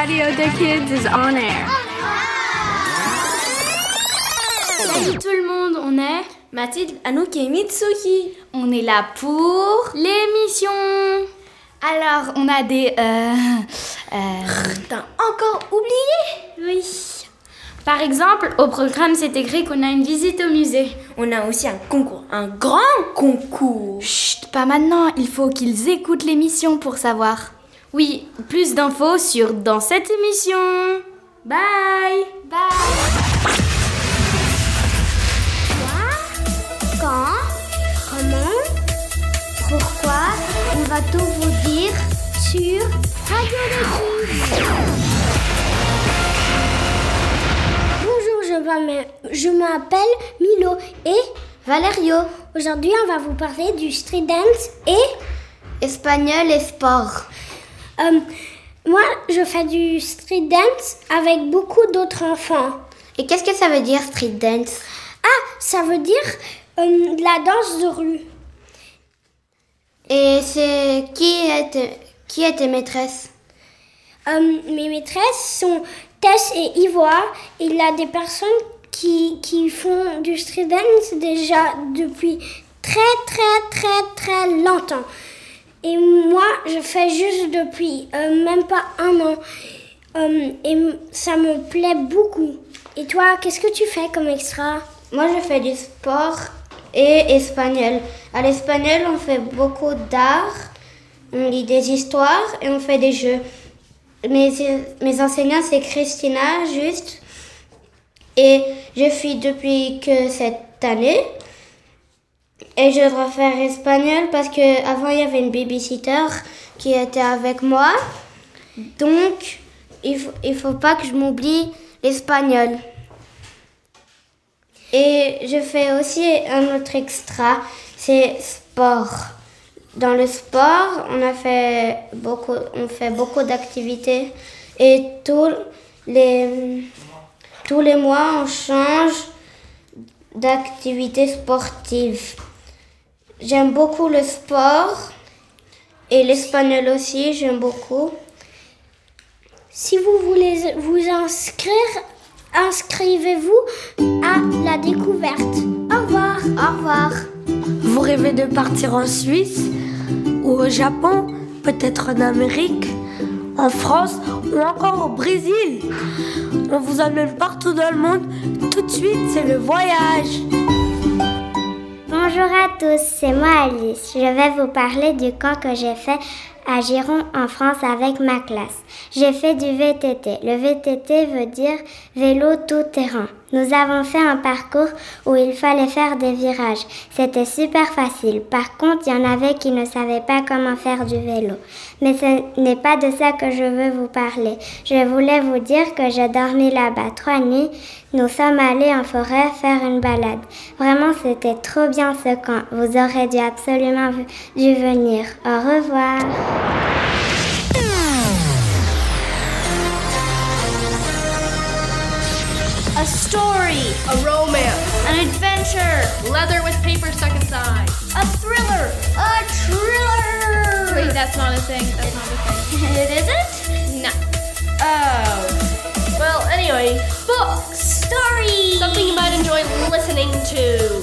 Radio des Kids is on air. Salut tout le monde, on est Mathilde, Anouk et Mitsuki. On est là pour l'émission. Alors, on a des... Euh, euh... T'as encore oublié? Oui. Par exemple, au programme, c'est écrit qu'on a une visite au musée. On a aussi un concours, un grand concours. Chut, pas maintenant, il faut qu'ils écoutent l'émission pour savoir. Oui, plus d'infos sur dans cette émission. Bye. Bye. Quoi? Quand? Comment? Pourquoi? On va tout vous dire sur Radio je m'appelle Milo et Valerio. Aujourd'hui, on va vous parler du street dance et espagnol et sport. Euh, moi, je fais du street dance avec beaucoup d'autres enfants. Et qu'est-ce que ça veut dire street dance? Ah, ça veut dire euh, la danse de rue. Et c'est qui est qui est tes maîtresses? Euh, Mes maîtresses sont Tess et Ivoire. Il y a des personnes qui, qui font du street dance déjà depuis très très très très longtemps. Et moi, je fais juste depuis euh, même pas un an. Euh, et ça me plaît beaucoup. Et toi, qu'est-ce que tu fais comme extra? Moi, je fais du sport et espagnol. À l'espagnol, on fait beaucoup d'art, on lit des histoires et on fait des jeux mes, mes enseignants, c'est Christina, juste. Et je suis depuis que cette année. Et je dois faire espagnol parce qu'avant, il y avait une babysitter qui était avec moi. Donc, il faut, il faut pas que je m'oublie l'espagnol. Et je fais aussi un autre extra, c'est sport. Dans le sport, on a fait beaucoup, on fait beaucoup d'activités et les, tous les mois, on change d'activité sportive. J'aime beaucoup le sport et l'espagnol aussi, j'aime beaucoup. Si vous voulez vous inscrire, inscrivez-vous à la découverte. Au revoir. Au revoir. Vous rêvez de partir en Suisse ou au Japon, peut-être en Amérique, en France ou encore au Brésil? On vous amène partout dans le monde. Tout de suite, c'est le voyage. Bonjour à tous, c'est moi Alice. Je vais vous parler du camp que j'ai fait à Giron en France avec ma classe. J'ai fait du VTT. Le VTT veut dire vélo tout terrain. Nous avons fait un parcours où il fallait faire des virages. C'était super facile. Par contre, il y en avait qui ne savaient pas comment faire du vélo. Mais ce n'est pas de ça que je veux vous parler. Je voulais vous dire que j'ai dormi là-bas trois nuits. Nous sommes allés en forêt faire une balade. Vraiment, c'était trop bien ce camp. Vous aurez dû absolument dû venir. Au revoir. A story. A romance. An adventure. Leather with paper stuck inside. A thriller. A thriller. Wait, that's not a thing. That's not a thing. it isn't? No. Oh. Well, anyway, books. Stories. Something you might enjoy listening to.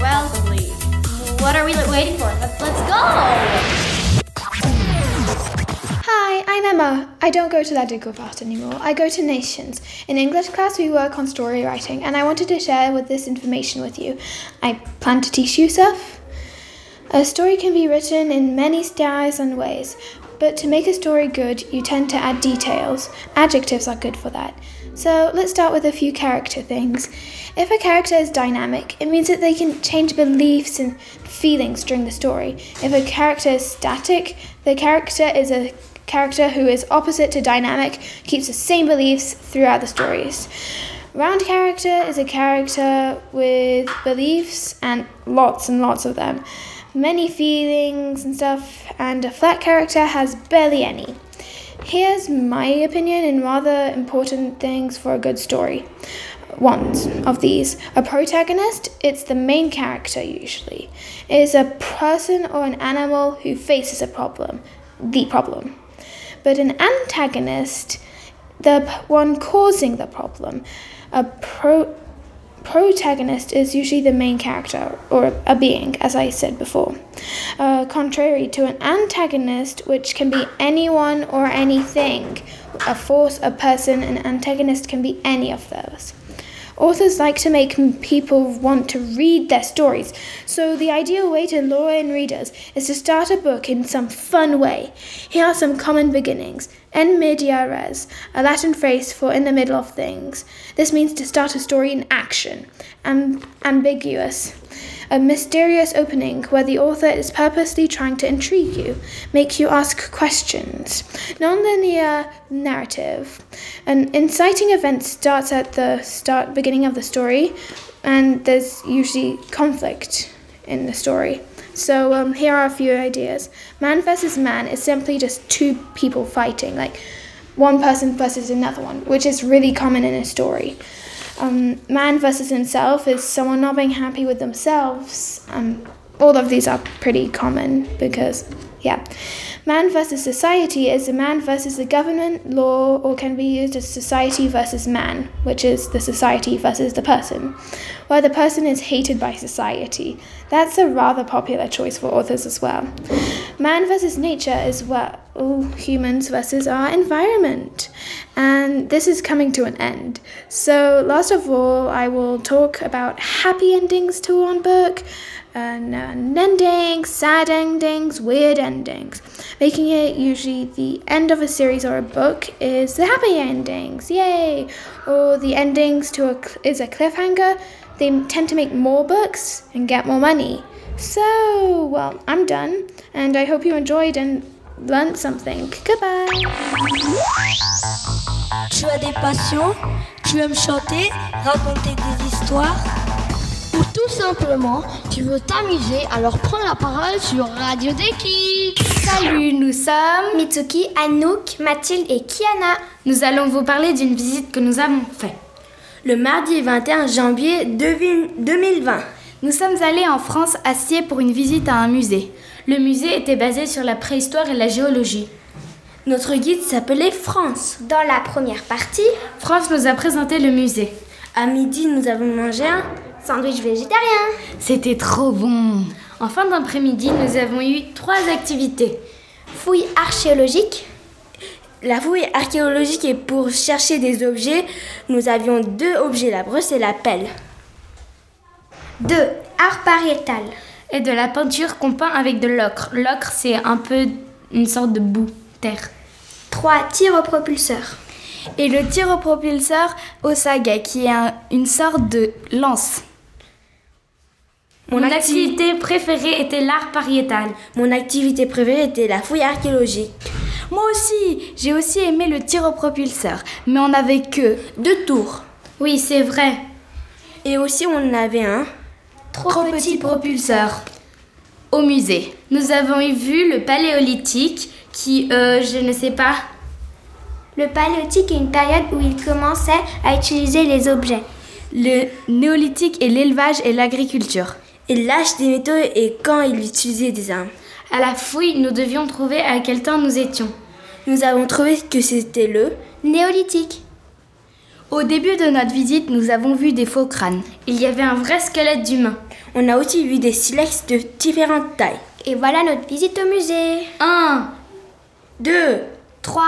Well, what are we waiting for? Let's, let's go. Hi, I'm Emma. I don't go to that La Découverte anymore. I go to Nations. In English class, we work on story writing, and I wanted to share with this information with you. I plan to teach you stuff. A story can be written in many styles and ways, but to make a story good, you tend to add details. Adjectives are good for that. So let's start with a few character things. If a character is dynamic, it means that they can change beliefs and feelings during the story. If a character is static, the character is a character who is opposite to dynamic, keeps the same beliefs throughout the stories. Round character is a character with beliefs and lots and lots of them, many feelings and stuff, and a flat character has barely any. Here's my opinion and rather important things for a good story. Ones of these. A protagonist, it's the main character usually. It is a person or an animal who faces a problem, the problem. But an antagonist the one causing the problem. A pro- protagonist is usually the main character or a being, as I said before, uh, contrary to an antagonist, which can be anyone or anything. A force, a person, an antagonist can be any of those. Authors like to make people want to read their stories, so the ideal way to lure in readers is to start a book in some fun way. Here are some common beginnings. En media res, a Latin phrase for in the middle of things. This means to start a story in action. Am- ambiguous, a mysterious opening where the author is purposely trying to intrigue you, make you ask questions. Nonlinear narrative, an inciting event starts at the start beginning of the story, and there's usually conflict in the story. So um, here are a few ideas. Man versus man is simply just two people fighting, like one person versus another one, which is really common in a story. Um, man versus himself is someone not being happy with themselves. Um, all of these are pretty common because, yeah. Man versus society is a man versus the government, law, or can be used as society versus man, which is the society versus the person, where the person is hated by society. That's a rather popular choice for authors as well. Man versus nature is well, humans versus our environment. And this is coming to an end. So, last of all, I will talk about happy endings to one book, and uh, endings, sad endings, weird endings. Making it usually the end of a series or a book is the happy endings, yay! Or the endings to a is a cliffhanger. They tend to make more books and get more money. So, well, I'm done, and I hope you enjoyed and learned something. Goodbye. Tu as des passions Tu aimes chanter Raconter des histoires tout simplement, tu veux t'amuser, alors prends la parole sur Radio Deki. Salut, nous sommes Mitsuki, Anouk, Mathilde et Kiana. Nous allons vous parler d'une visite que nous avons faite. Le mardi 21 janvier 2020. Nous sommes allés en France à Sierre pour une visite à un musée. Le musée était basé sur la préhistoire et la géologie. Notre guide s'appelait France. Dans la première partie, France nous a présenté le musée. À midi, nous avons mangé un sandwich végétarien. C'était trop bon. En fin d'après-midi, nous avons eu trois activités. Fouille archéologique. La fouille archéologique est pour chercher des objets. Nous avions deux objets, la brosse et la pelle. 2. Art pariétal. Et de la peinture qu'on peint avec de l'ocre. L'ocre, c'est un peu une sorte de boue, terre. 3. Tir au propulseur. Et le tir au propulseur au saga, qui est un- une sorte de lance. Mon acti- activité préférée était l'art pariétal. Mon activité préférée était la fouille archéologique. Moi aussi, j'ai aussi aimé le tir au propulseur, mais on n'avait que Deux tours. Oui, c'est vrai. Et aussi, on avait un. Trop, petit propulseur. Au musée, nous avons y vu le paléolithique qui, euh, je ne sais pas. Le paléolithique est une période où il commençait à utiliser les objets. Le néolithique est l'élevage et l'agriculture. Et l'âge des métaux et quand il utilisait des armes. À la fouille, nous devions trouver à quel temps nous étions. Nous avons trouvé que c'était le Néolithique. Au début de notre visite, nous avons vu des faux crânes. Il y avait un vrai squelette d'humain. On a aussi vu des silex de différentes tailles. Et voilà notre visite au musée. Un, Deux. 3,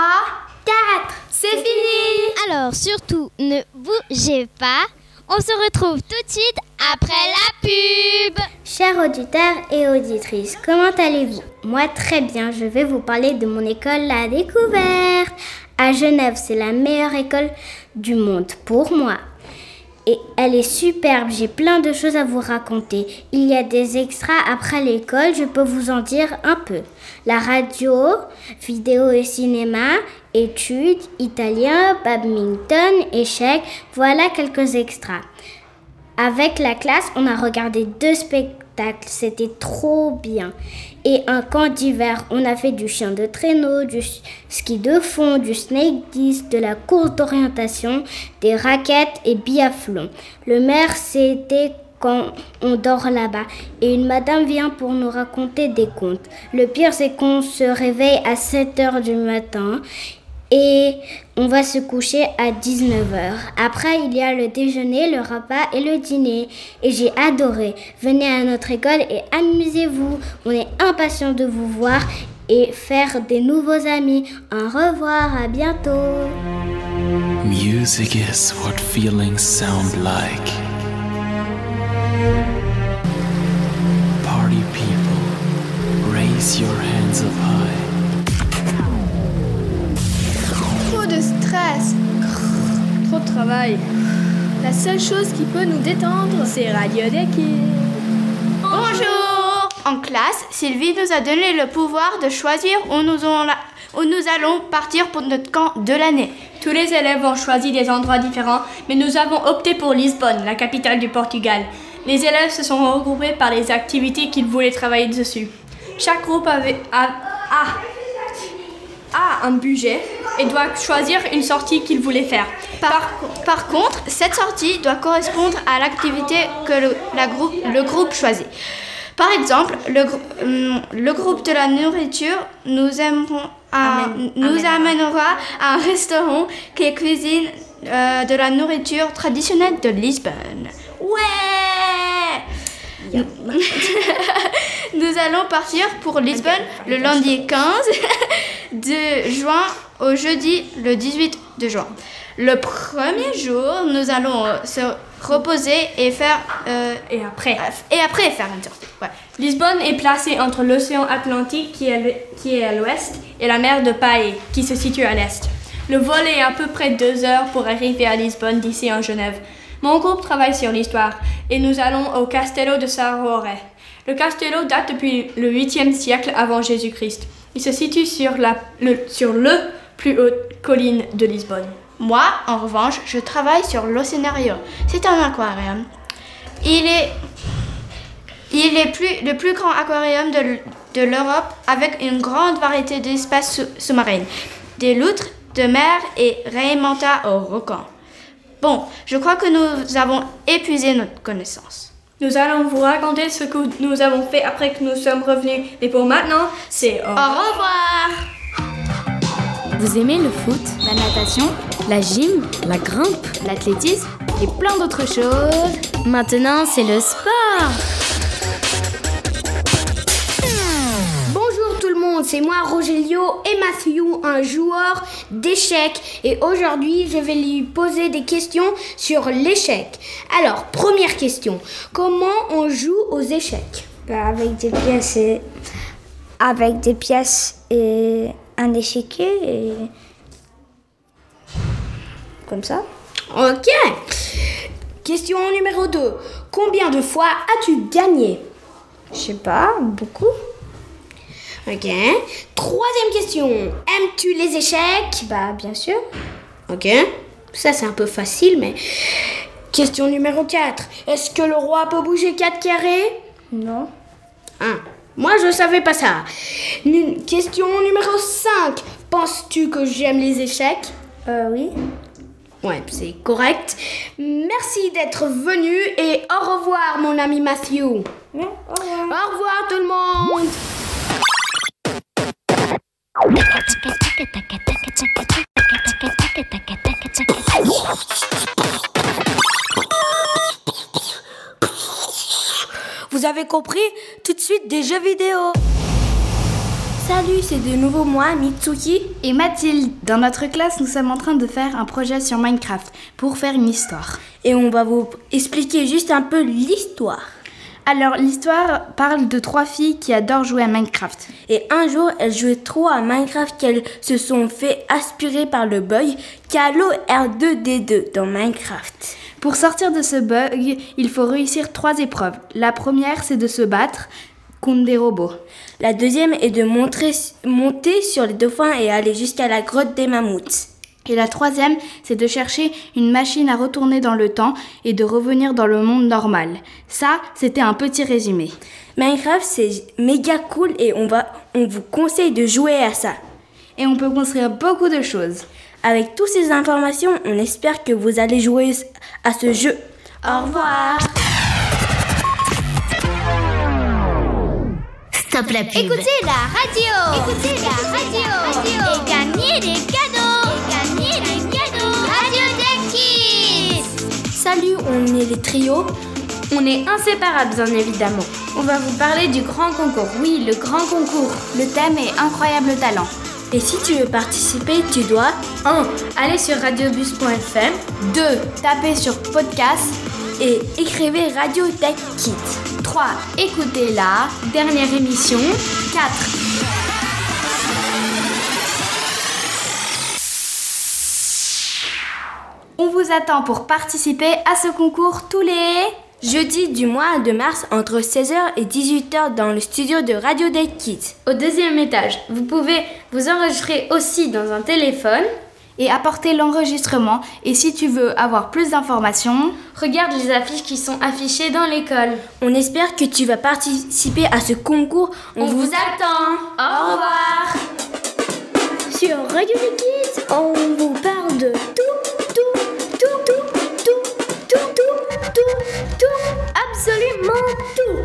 4. c'est fini Alors surtout, ne bougez pas. On se retrouve tout de suite après la pub. Chers auditeurs et auditrices, comment allez-vous? Moi très bien, je vais vous parler de mon école La Découverte. À Genève, c'est la meilleure école du monde pour moi. Et elle est superbe, j'ai plein de choses à vous raconter. Il y a des extras après l'école, je peux vous en dire un peu. La radio, vidéo et cinéma, études, italien, badminton, échecs, voilà quelques extras. Avec la classe, on a regardé deux spectacles, c'était trop bien. Et un camp d'hiver, on a fait du chien de traîneau, du ski de fond, du snake disc, de la course d'orientation, des raquettes et biathlon. Le maire, c'était quand on dort là-bas et une madame vient pour nous raconter des contes. Le pire, c'est qu'on se réveille à 7 heures du matin et on va se coucher à 19h. Après, il y a le déjeuner, le repas et le dîner. Et j'ai adoré. Venez à notre école et amusez-vous. On est impatients de vous voir et faire des nouveaux amis. Au revoir, à bientôt. Music is what feelings sound like. Party people, raise your hands up high. Stress. Trop de travail. La seule chose qui peut nous détendre, C'est Radio Deki. Bonjour En classe, Sylvie nous a donné le pouvoir de choisir où nous, allons la- où nous allons partir pour notre camp de l'année. Tous les élèves ont choisi des endroits différents, mais nous avons opté pour Lisbonne, la capitale du Portugal. Les élèves se sont regroupés par les activités qu'ils voulaient travailler dessus. Chaque groupe avait, a, a- a un budget et doit choisir une sortie qu'il voulait faire. Par, par contre, cette sortie doit correspondre à l'activité que le, la groupe, le groupe choisit. Par exemple, le, hum, le groupe de la nourriture nous, aimerons à- nous amènera à un restaurant qui cuisine euh, de la nourriture traditionnelle de Lisbonne. Ouais Nous allons partir pour Lisbonne le lundi 15 de juin au jeudi le 18 de juin. Le premier jour, nous allons euh, se reposer et faire euh, Et après, et après faire une sortie. Ouais. Lisbonne est placée entre l'océan Atlantique qui est, le- qui est à l'ouest et la mer de Paille qui se situe à l'est. Le vol est à peu près deux heures pour arriver à Lisbonne d'ici en Genève. Mon groupe travaille sur l'histoire et nous allons au Castello de Sarore. Le castello date depuis le 8e siècle avant Jésus-Christ. Il se situe sur, la, le, sur le plus haute colline de Lisbonne. Moi, en revanche, je travaille sur l'Océnario. C'est un aquarium. Il est, il est plus, le plus grand aquarium de, de l'Europe avec une grande variété d'espèces sous- sous-marines. Des loutres de mer et raimanta au requin. Bon, je crois que nous avons épuisé notre connaissance. Nous allons vous raconter ce que nous avons fait après que nous sommes revenus. Et pour maintenant, c'est au Au revoir Vous aimez le foot, la natation, la gym, la grimpe, l'athlétisme et plein d'autres choses Maintenant, c'est le sport monde, c'est moi Rogelio et Matthew, un joueur d'échecs. Et aujourd'hui, je vais lui poser des questions sur l'échec. Alors, première question, comment on joue aux échecs? Bah, avec des pièces et avec des pièces et un échiquier et comme ça. Ok. Question numéro 2. Combien de fois as-tu gagné? Je sais pas, beaucoup. Ok. Troisième question. Aimes-tu les échecs? Bah bien sûr. Ok. Ça, c'est un peu facile, mais. Question numéro 4. Est-ce que le roi peut bouger 4 carrés? Non. Ah, moi, je savais pas ça. Nu- question numéro 5. Penses-tu que j'aime les échecs? Euh oui. Ouais, c'est correct. Merci d'être venu et au revoir, mon ami Matthew. Ouais, au revoir. Au revoir, tout le monde. Vous avez compris Tout de suite des jeux vidéo. Salut, c'est de nouveau moi, Mitsuki et Mathilde. Dans notre classe, nous sommes en train de faire un projet sur Minecraft pour faire une histoire. Et on va vous expliquer juste un peu l'histoire. Alors, l'histoire parle de trois filles qui adorent jouer à Minecraft. Et un jour, elles jouaient trop à Minecraft qu'elles se sont fait aspirer par le bug Calo R2D2 dans Minecraft. Pour sortir de ce bug, il faut réussir trois épreuves. La première, c'est de se battre contre des robots. La deuxième est de montrer- monter sur les dauphins et aller jusqu'à la grotte des mammouths. Et la troisième, c'est de chercher une machine à retourner dans le temps et de revenir dans le monde normal. Ça, c'était un petit résumé. Minecraft, c'est méga cool et on, va, on vous conseille de jouer à ça. Et on peut construire beaucoup de choses. Avec toutes ces informations, on espère que vous allez jouer à ce jeu. Au revoir. Stop la pub. Écoutez la radio. Écoutez la radio. Et gagnez des Salut, on est les trios. On est inséparables, bien évidemment. On va vous parler du grand concours. Oui, le grand concours. Le thème est Incroyable Talent. Et si tu veux participer, tu dois 1. Aller sur radiobus.fm 2. Taper sur podcast et écrivez Radio Tech Kit. 3. Écoutez la dernière émission. 4. On vous attend pour participer à ce concours tous les jeudi du mois de mars entre 16h et 18h dans le studio de Radio Date Kids. Au deuxième étage, vous pouvez vous enregistrer aussi dans un téléphone et apporter l'enregistrement. Et si tu veux avoir plus d'informations, regarde les affiches qui sont affichées dans l'école. On espère que tu vas participer à ce concours. On, vous, attend. Au revoir. Sur Radio Kids, on vous parle de tout, absolument tout.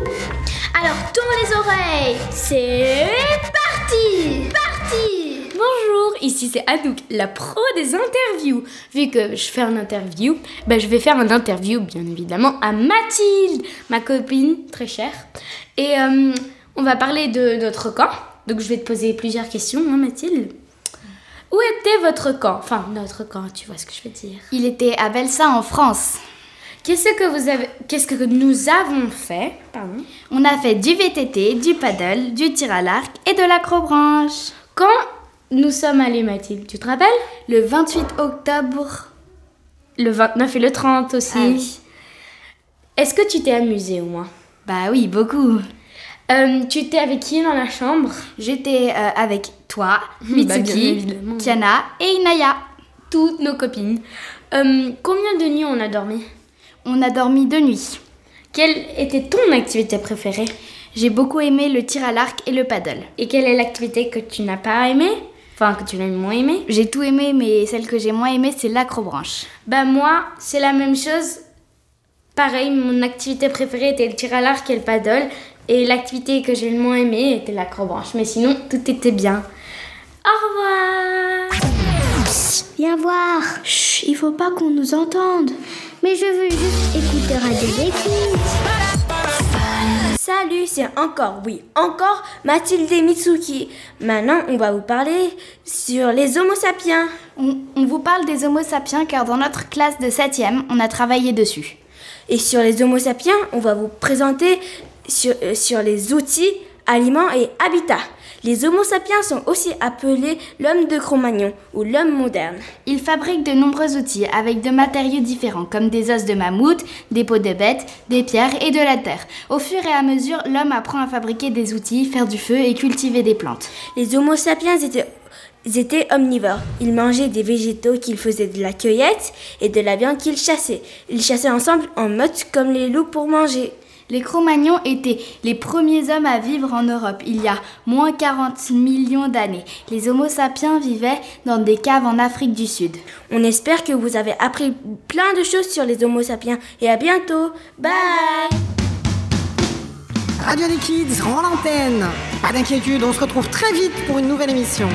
Alors tourne les oreilles, c'est parti Parti Bonjour, ici c'est Anouk, la pro des interviews. Vu que je fais une interview, ben je vais faire une interview bien évidemment à Mathilde, ma copine très chère. Et euh, on va parler de notre camp. Donc je vais te poser plusieurs questions, hein, Mathilde. Où était votre camp? Enfin, notre camp, tu vois ce que je veux dire. Il était à Belsa en France. Qu'est-ce que vous avez Qu'est-ce que nous avons fait? Pardon? On a fait du VTT, du paddle, du tir à l'arc et de l'acrobranche. Quand nous sommes allés, Mathilde, tu te rappelles? Le 28 octobre. Le 29 et le 30 aussi. Ah oui. Est-ce que tu t'es amusée au moins? Bah oui, beaucoup. Euh, tu étais avec qui dans la chambre? J'étais euh, avec toi, Bah, Mitsuki, évidemment. Kiana et Inaya. Toutes nos copines. Euh, combien de nuits on a dormi? On a dormi deux nuits. Quelle était ton activité préférée? J'ai beaucoup aimé le tir à l'arc et le paddle. Et quelle est l'activité que tu n'as pas aimée? Enfin, que tu l'as moins aimée? J'ai tout aimé, mais celle que j'ai moins aimée, c'est l'acrobranche. Bah moi, c'est la même chose. Pareil, mon activité préférée était le tir à l'arc et le paddle. Et l'activité que j'ai le moins aimée était l'acrobranche. Mais sinon, tout était bien. Au revoir Viens voir. Chut, il faut pas qu'on nous entende. Mais je veux juste écouter Radio Kids. Salut, c'est encore, oui, encore Mathilde et Mitsuki. Maintenant, on va vous parler sur les Homo sapiens. On, on vous parle des Homo sapiens car dans notre classe de 7e, on a travaillé dessus. Et sur les Homo sapiens, on va vous présenter sur, euh, sur les outils, aliments et habitats. Les Homo sapiens sont aussi appelés l'homme de Cro-Magnon ou l'homme moderne. Ils fabriquent de nombreux outils avec de matériaux différents comme des os de mammouth, des peaux de bêtes, des pierres et de la terre. Au fur et à mesure, l'homme apprend à fabriquer des outils, faire du feu et cultiver des plantes. Les Homo sapiens étaient, ils étaient omnivores. Ils mangeaient des végétaux qu'ils faisaient de la cueillette et de la viande qu'ils chassaient. Ils chassaient ensemble en meute comme les loups pour manger. Les Cro-Magnons étaient les premiers hommes à vivre en Europe il y a moins 40 millions d'années. Les Homo sapiens vivaient dans des caves en Afrique du Sud. On espère que vous avez appris plein de choses sur les Homo sapiens et à bientôt. Bye Radio des Kids rend l'antenne. Pas d'inquiétude, on se retrouve très vite pour une nouvelle émission.